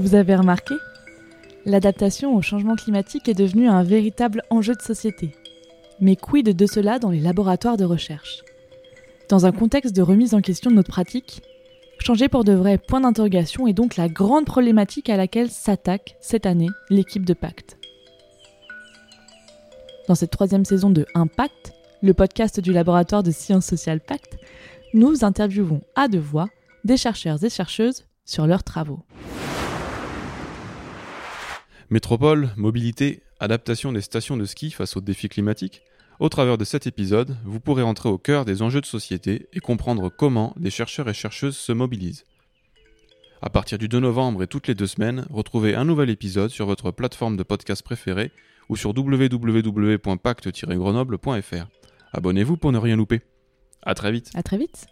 Vous avez remarqué? L'adaptation au changement climatique est devenue un véritable enjeu de société. Mais quid de cela dans les laboratoires de recherche? Dans un contexte de remise en question de notre pratique, changer pour de vrai point d'interrogation est donc la grande problématique à laquelle s'attaque cette année l'équipe de Pacte. Dans cette troisième saison de Impact, le podcast du laboratoire de sciences sociales Pacte, nous interviewons à deux voix des chercheurs et chercheuses sur leurs travaux. Métropole, mobilité, adaptation des stations de ski face aux défis climatiques. Au travers de cet épisode, vous pourrez entrer au cœur des enjeux de société et comprendre comment des chercheurs et chercheuses se mobilisent. À partir du 2 novembre et toutes les deux semaines, retrouvez un nouvel épisode sur votre plateforme de podcast préférée ou sur www.pacte-grenoble.fr. Abonnez-vous pour ne rien louper. À très vite. À très vite.